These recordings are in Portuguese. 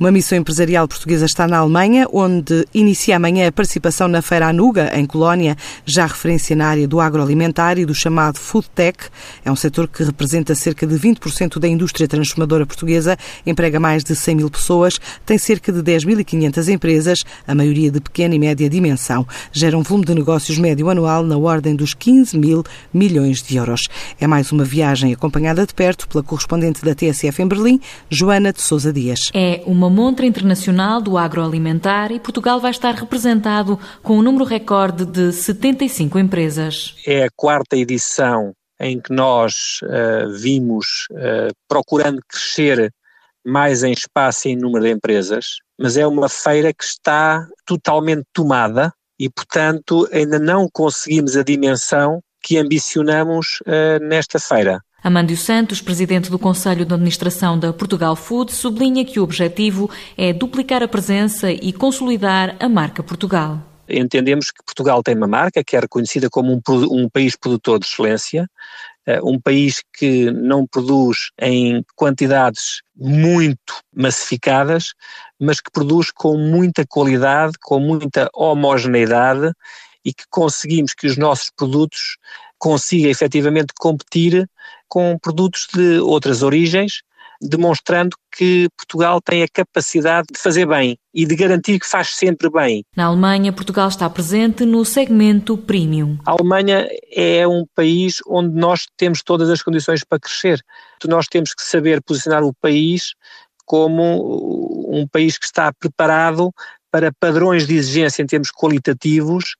Uma missão empresarial portuguesa está na Alemanha, onde inicia amanhã a participação na Feira Anuga, em Colónia, já referência na área do agroalimentar e do chamado Food Tech. É um setor que representa cerca de 20% da indústria transformadora portuguesa, emprega mais de 100 mil pessoas, tem cerca de 10.500 empresas, a maioria de pequena e média dimensão. Gera um volume de negócios médio anual na ordem dos 15 mil milhões de euros. É mais uma viagem acompanhada de perto pela correspondente da TSF em Berlim, Joana de Sousa Dias. É uma montra internacional do agroalimentar e Portugal vai estar representado com um número recorde de 75 empresas. É a quarta edição em que nós uh, vimos uh, procurando crescer mais em espaço e em número de empresas, mas é uma feira que está totalmente tomada e, portanto, ainda não conseguimos a dimensão que ambicionamos uh, nesta feira. Amândio Santos, presidente do Conselho de Administração da Portugal Food, sublinha que o objetivo é duplicar a presença e consolidar a marca Portugal. Entendemos que Portugal tem uma marca que é reconhecida como um, um país produtor de excelência, uh, um país que não produz em quantidades muito massificadas, mas que produz com muita qualidade, com muita homogeneidade e que conseguimos que os nossos produtos consigam efetivamente competir com produtos de outras origens, demonstrando que Portugal tem a capacidade de fazer bem e de garantir que faz sempre bem. Na Alemanha, Portugal está presente no segmento premium. A Alemanha é um país onde nós temos todas as condições para crescer. Nós temos que saber posicionar o país como um país que está preparado para padrões de exigência em termos qualitativos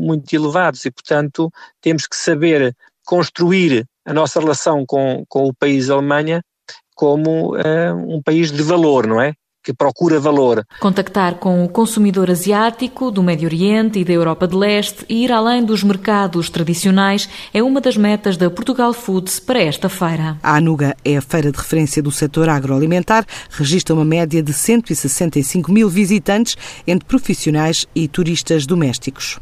muito elevados e, portanto, temos que saber construir a nossa relação com, com o país Alemanha como uh, um país de valor, não é? Que procura valor. Contactar com o consumidor asiático, do Médio Oriente e da Europa de Leste e ir além dos mercados tradicionais é uma das metas da Portugal Foods para esta feira. A Anuga é a feira de referência do setor agroalimentar, registra uma média de 165 mil visitantes entre profissionais e turistas domésticos.